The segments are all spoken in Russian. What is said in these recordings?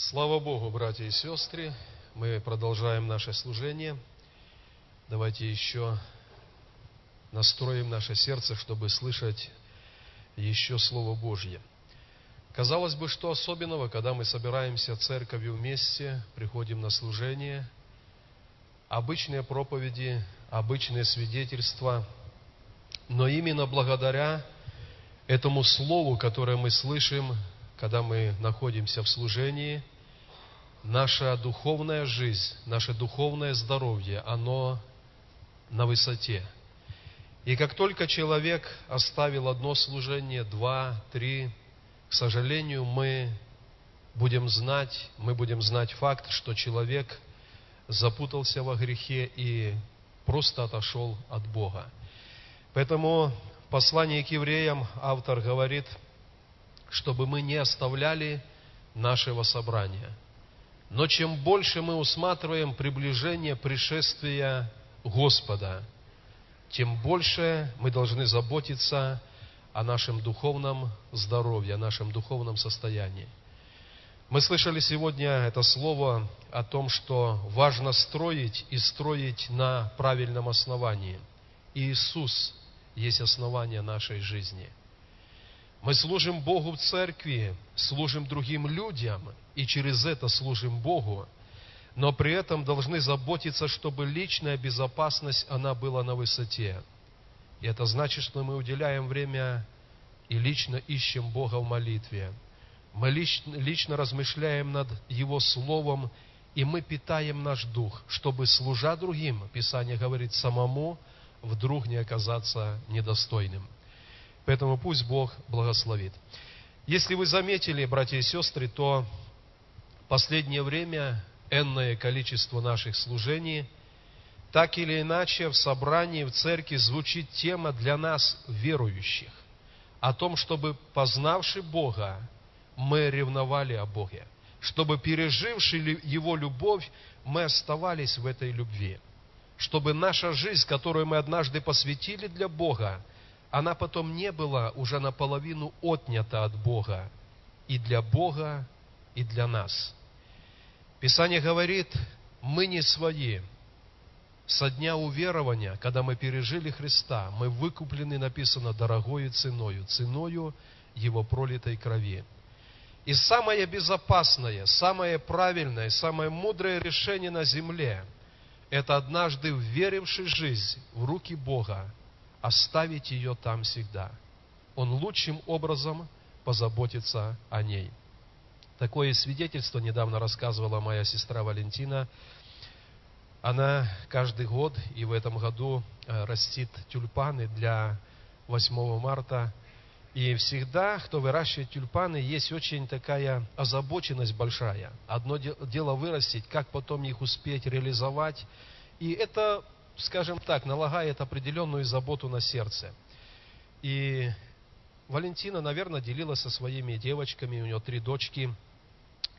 Слава Богу, братья и сестры, мы продолжаем наше служение. Давайте еще настроим наше сердце, чтобы слышать еще Слово Божье. Казалось бы, что особенного, когда мы собираемся церковью вместе, приходим на служение, обычные проповеди, обычные свидетельства, но именно благодаря этому Слову, которое мы слышим, когда мы находимся в служении, наша духовная жизнь, наше духовное здоровье, оно на высоте. И как только человек оставил одно служение, два, три, к сожалению, мы будем знать, мы будем знать факт, что человек запутался во грехе и просто отошел от Бога. Поэтому в послании к евреям автор говорит – чтобы мы не оставляли нашего собрания. Но чем больше мы усматриваем приближение пришествия Господа, тем больше мы должны заботиться о нашем духовном здоровье, о нашем духовном состоянии. Мы слышали сегодня это слово о том, что важно строить и строить на правильном основании. Иисус есть основание нашей жизни – мы служим Богу в церкви, служим другим людям, и через это служим Богу, но при этом должны заботиться, чтобы личная безопасность, она была на высоте. И это значит, что мы уделяем время и лично ищем Бога в молитве. Мы лично, лично размышляем над Его Словом, и мы питаем наш дух, чтобы, служа другим, Писание говорит, самому вдруг не оказаться недостойным. Поэтому пусть Бог благословит. Если вы заметили, братья и сестры, то последнее время энное количество наших служений, так или иначе в собрании, в церкви звучит тема для нас, верующих, о том, чтобы, познавши Бога, мы ревновали о Боге, чтобы, переживши Его любовь, мы оставались в этой любви, чтобы наша жизнь, которую мы однажды посвятили для Бога, она потом не была уже наполовину отнята от Бога и для Бога, и для нас. Писание говорит, мы не свои. Со дня уверования, когда мы пережили Христа, мы выкуплены, написано, дорогою ценою, ценою Его пролитой крови. И самое безопасное, самое правильное, самое мудрое решение на земле – это однажды, веривший жизнь в руки Бога, оставить ее там всегда. Он лучшим образом позаботится о ней. Такое свидетельство недавно рассказывала моя сестра Валентина. Она каждый год и в этом году э, растит тюльпаны для 8 марта. И всегда, кто выращивает тюльпаны, есть очень такая озабоченность большая. Одно дело вырастить, как потом их успеть реализовать. И это скажем так, налагает определенную заботу на сердце. И Валентина, наверное, делилась со своими девочками, у нее три дочки,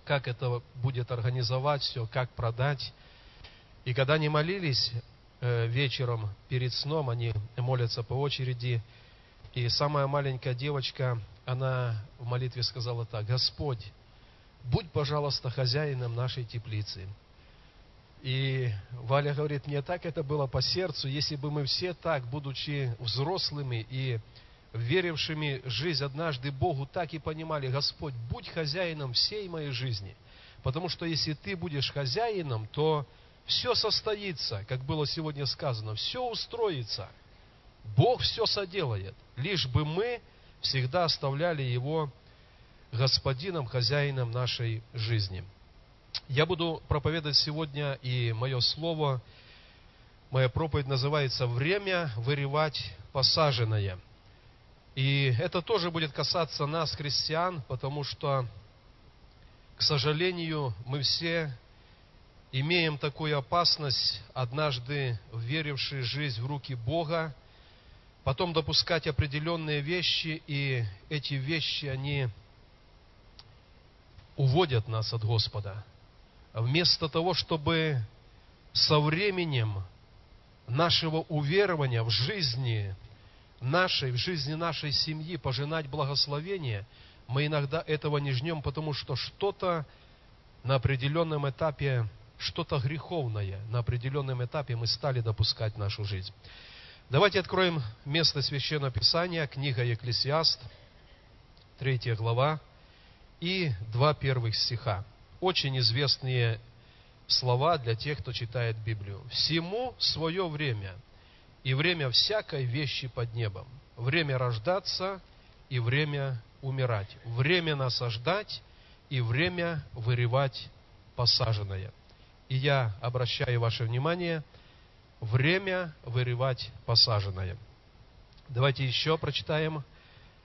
как это будет организовать все, как продать. И когда они молились э, вечером перед сном, они молятся по очереди, и самая маленькая девочка, она в молитве сказала так, Господь, будь, пожалуйста, хозяином нашей теплицы. И Валя говорит, мне так это было по сердцу, если бы мы все так, будучи взрослыми и верившими жизнь однажды Богу, так и понимали, Господь, будь хозяином всей моей жизни. Потому что если ты будешь хозяином, то все состоится, как было сегодня сказано, все устроится. Бог все соделает, лишь бы мы всегда оставляли Его господином, хозяином нашей жизни. Я буду проповедовать сегодня, и мое слово, моя проповедь называется «Время вырывать посаженное». И это тоже будет касаться нас, христиан, потому что, к сожалению, мы все имеем такую опасность, однажды веривший жизнь в руки Бога, потом допускать определенные вещи, и эти вещи, они уводят нас от Господа вместо того, чтобы со временем нашего уверования в жизни нашей, в жизни нашей семьи пожинать благословение, мы иногда этого не жнем, потому что что-то на определенном этапе что-то греховное, на определенном этапе мы стали допускать в нашу жизнь. Давайте откроем место Священного Писания, книга Екклесиаст, третья глава и два первых стиха. Очень известные слова для тех, кто читает Библию. «Всему свое время, и время всякой вещи под небом. Время рождаться и время умирать. Время насаждать и время вырывать посаженное». И я обращаю ваше внимание, время вырывать посаженное. Давайте еще прочитаем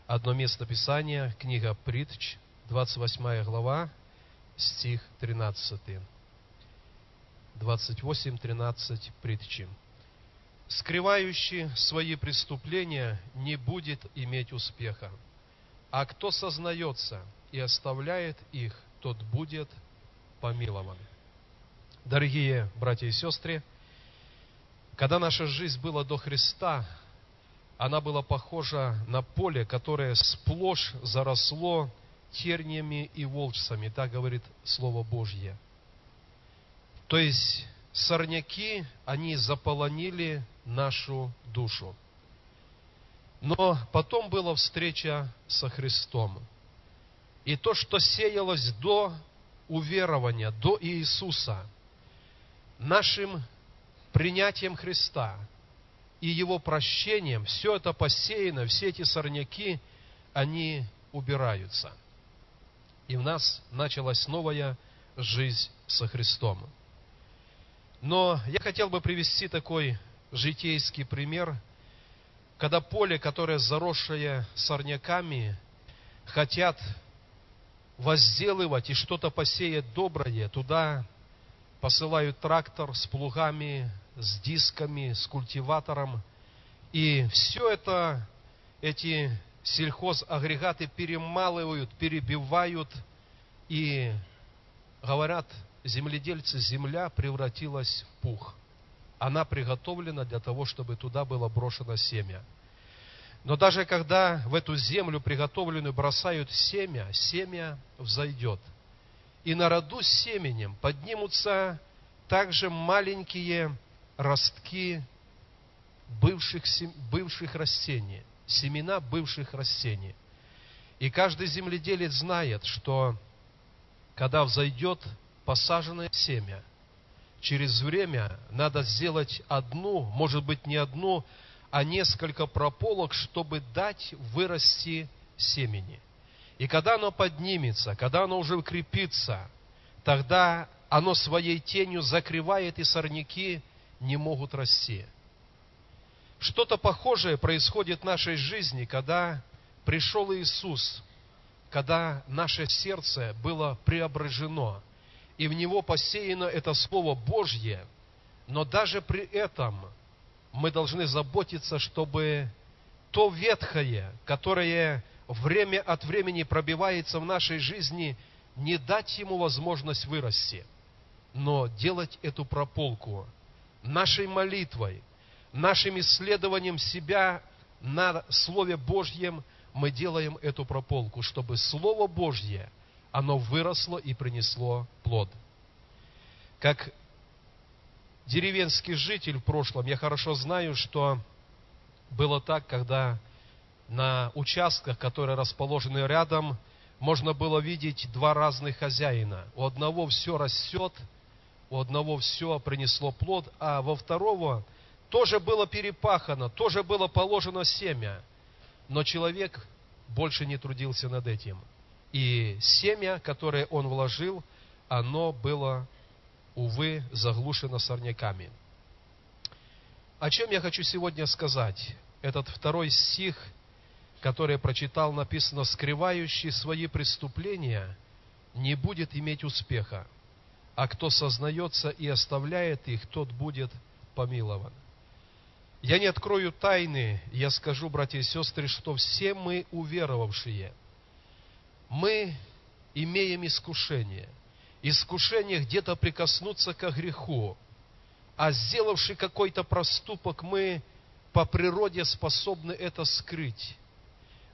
одно место Писания, книга Притч, 28 глава, стих 13. 28-13 притчи. «Скрывающий свои преступления не будет иметь успеха, а кто сознается и оставляет их, тот будет помилован». Дорогие братья и сестры, когда наша жизнь была до Христа, она была похожа на поле, которое сплошь заросло терниями и волчцами, так говорит Слово Божье. То есть сорняки, они заполонили нашу душу. Но потом была встреча со Христом. И то, что сеялось до уверования, до Иисуса, нашим принятием Христа и Его прощением, все это посеяно, все эти сорняки, они убираются. И в нас началась новая жизнь со Христом. Но я хотел бы привести такой житейский пример, когда поле, которое заросшее сорняками, хотят возделывать и что-то посеять доброе, туда посылают трактор с плугами, с дисками, с культиватором. И все это, эти сельхозагрегаты перемалывают, перебивают и говорят земледельцы, земля превратилась в пух. Она приготовлена для того, чтобы туда было брошено семя. Но даже когда в эту землю приготовленную бросают семя, семя взойдет – и на роду с семенем поднимутся также маленькие ростки бывших, бывших растений, семена бывших растений. И каждый земледелец знает, что когда взойдет посаженное семя, через время надо сделать одну, может быть не одну, а несколько прополок, чтобы дать вырасти семени. И когда оно поднимется, когда оно уже укрепится, тогда оно своей тенью закрывает, и сорняки не могут расти. Что-то похожее происходит в нашей жизни, когда пришел Иисус, когда наше сердце было преображено, и в него посеяно это Слово Божье, но даже при этом мы должны заботиться, чтобы то ветхое, которое время от времени пробивается в нашей жизни, не дать ему возможность вырасти, но делать эту прополку нашей молитвой, нашим исследованием себя на Слове Божьем мы делаем эту прополку, чтобы Слово Божье, оно выросло и принесло плод. Как деревенский житель в прошлом, я хорошо знаю, что было так, когда на участках, которые расположены рядом, можно было видеть два разных хозяина. У одного все растет, у одного все принесло плод, а во второго тоже было перепахано, тоже было положено семя. Но человек больше не трудился над этим. И семя, которое он вложил, оно было, увы, заглушено сорняками. О чем я хочу сегодня сказать? Этот второй стих – которое прочитал, написано, скрывающий свои преступления, не будет иметь успеха, а кто сознается и оставляет их, тот будет помилован. Я не открою тайны, я скажу, братья и сестры, что все мы уверовавшие, мы имеем искушение. Искушение где-то прикоснуться к греху, а сделавший какой-то проступок, мы по природе способны это скрыть.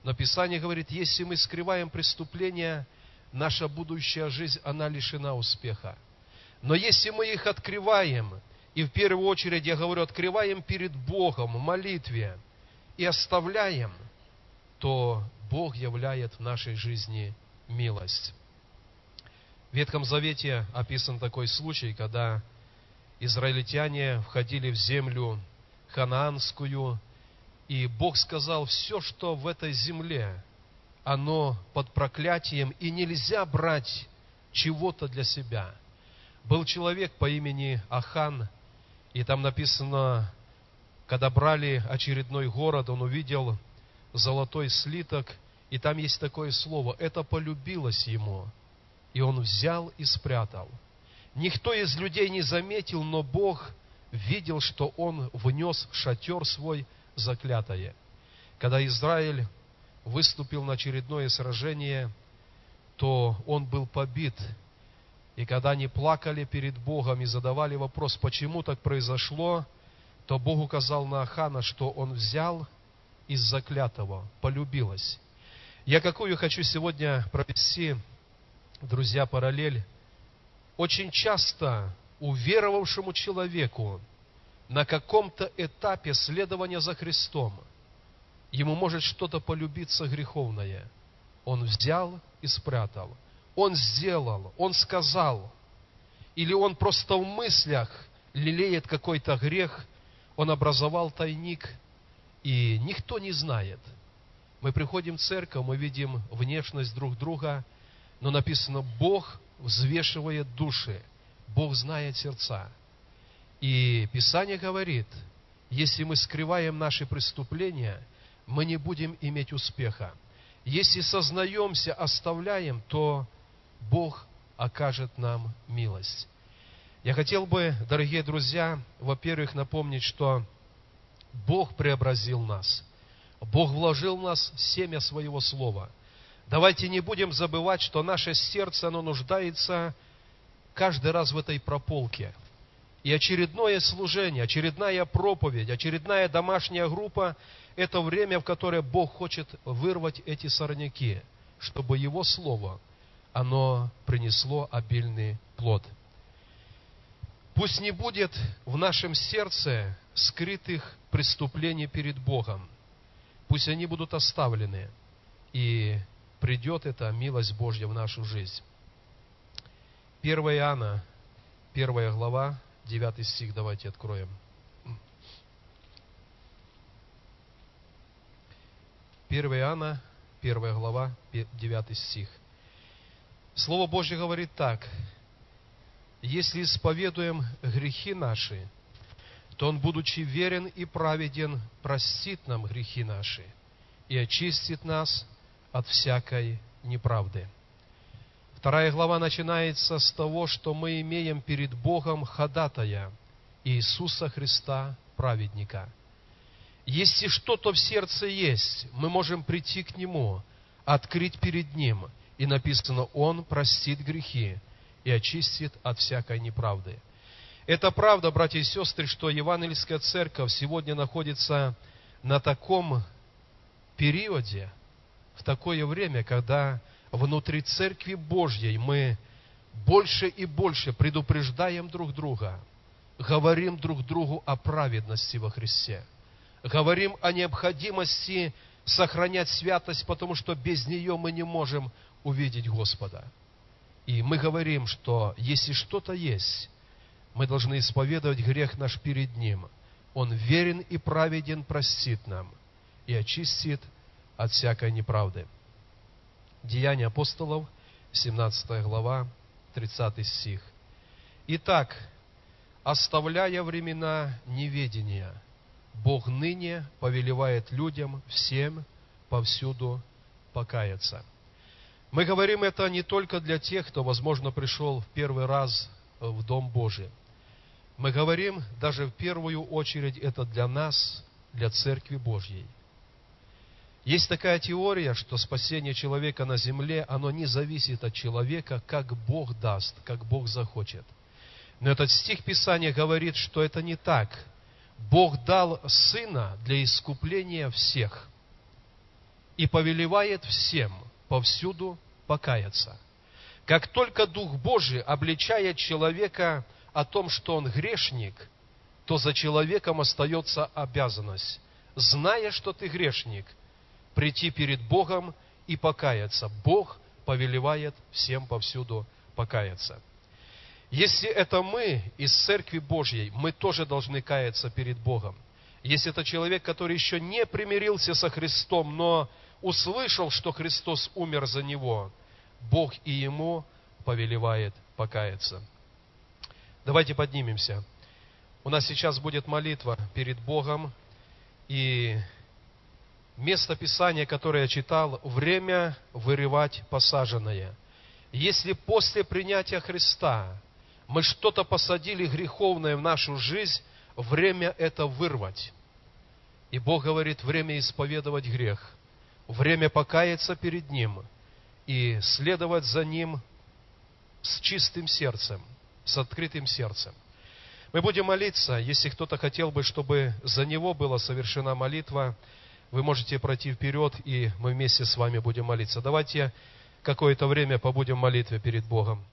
Но Писание говорит, если мы скрываем преступления, наша будущая жизнь, она лишена успеха. Но если мы их открываем, и в первую очередь, я говорю, открываем перед Богом в молитве и оставляем, то Бог являет в нашей жизни милость. В Ветхом Завете описан такой случай, когда израильтяне входили в землю ханаанскую, и Бог сказал, все, что в этой земле, оно под проклятием, и нельзя брать чего-то для себя. Был человек по имени Ахан, и там написано, когда брали очередной город, он увидел золотой слиток, и там есть такое слово, это полюбилось ему, и он взял и спрятал. Никто из людей не заметил, но Бог видел, что он внес в шатер свой заклятое. Когда Израиль выступил на очередное сражение, то он был побит. И когда они плакали перед Богом и задавали вопрос, почему так произошло, то Бог указал на Ахана, что он взял из заклятого, полюбилось. Я какую хочу сегодня провести, друзья, параллель. Очень часто уверовавшему человеку на каком-то этапе следования за Христом ему может что-то полюбиться греховное. Он взял и спрятал. Он сделал, он сказал. Или он просто в мыслях лелеет какой-то грех, он образовал тайник – и никто не знает. Мы приходим в церковь, мы видим внешность друг друга, но написано, Бог взвешивает души, Бог знает сердца. И Писание говорит, если мы скрываем наши преступления, мы не будем иметь успеха. Если сознаемся, оставляем, то Бог окажет нам милость. Я хотел бы, дорогие друзья, во-первых, напомнить, что Бог преобразил нас. Бог вложил в нас семя своего слова. Давайте не будем забывать, что наше сердце, оно нуждается каждый раз в этой прополке. И очередное служение, очередная проповедь, очередная домашняя группа – это время, в которое Бог хочет вырвать эти сорняки, чтобы Его Слово, оно принесло обильный плод. Пусть не будет в нашем сердце скрытых преступлений перед Богом. Пусть они будут оставлены, и придет эта милость Божья в нашу жизнь. 1 Иоанна, 1 глава, 9 стих, давайте откроем. Первая Иоанна, 1 глава, 9 стих. Слово Божье говорит так. Если исповедуем грехи наши, то Он, будучи верен и праведен, простит нам грехи наши и очистит нас от всякой неправды. Вторая глава начинается с того, что мы имеем перед Богом ходатая Иисуса Христа, праведника. Если что-то в сердце есть, мы можем прийти к Нему, открыть перед Ним, и написано, Он простит грехи и очистит от всякой неправды. Это правда, братья и сестры, что Евангельская церковь сегодня находится на таком периоде, в такое время, когда внутри Церкви Божьей мы больше и больше предупреждаем друг друга, говорим друг другу о праведности во Христе, говорим о необходимости сохранять святость, потому что без нее мы не можем увидеть Господа. И мы говорим, что если что-то есть, мы должны исповедовать грех наш перед Ним. Он верен и праведен, простит нам и очистит от всякой неправды. Деяния апостолов, 17 глава, 30 стих. Итак, оставляя времена неведения, Бог ныне повелевает людям всем повсюду покаяться. Мы говорим это не только для тех, кто, возможно, пришел в первый раз в Дом Божий. Мы говорим даже в первую очередь это для нас, для Церкви Божьей. Есть такая теория, что спасение человека на земле, оно не зависит от человека, как Бог даст, как Бог захочет. Но этот стих Писания говорит, что это не так. Бог дал Сына для искупления всех и повелевает всем повсюду покаяться. Как только Дух Божий обличает человека о том, что он грешник, то за человеком остается обязанность, зная, что ты грешник, прийти перед Богом и покаяться. Бог повелевает всем повсюду покаяться. Если это мы из Церкви Божьей, мы тоже должны каяться перед Богом. Если это человек, который еще не примирился со Христом, но услышал, что Христос умер за него, Бог и ему повелевает покаяться. Давайте поднимемся. У нас сейчас будет молитва перед Богом, и место Писания, которое я читал, время вырывать посаженное. Если после принятия Христа мы что-то посадили греховное в нашу жизнь, время это вырвать. И Бог говорит, время исповедовать грех, время покаяться перед Ним и следовать за Ним с чистым сердцем, с открытым сердцем. Мы будем молиться, если кто-то хотел бы, чтобы за него была совершена молитва, вы можете пройти вперед, и мы вместе с вами будем молиться. Давайте какое-то время побудем в молитве перед Богом.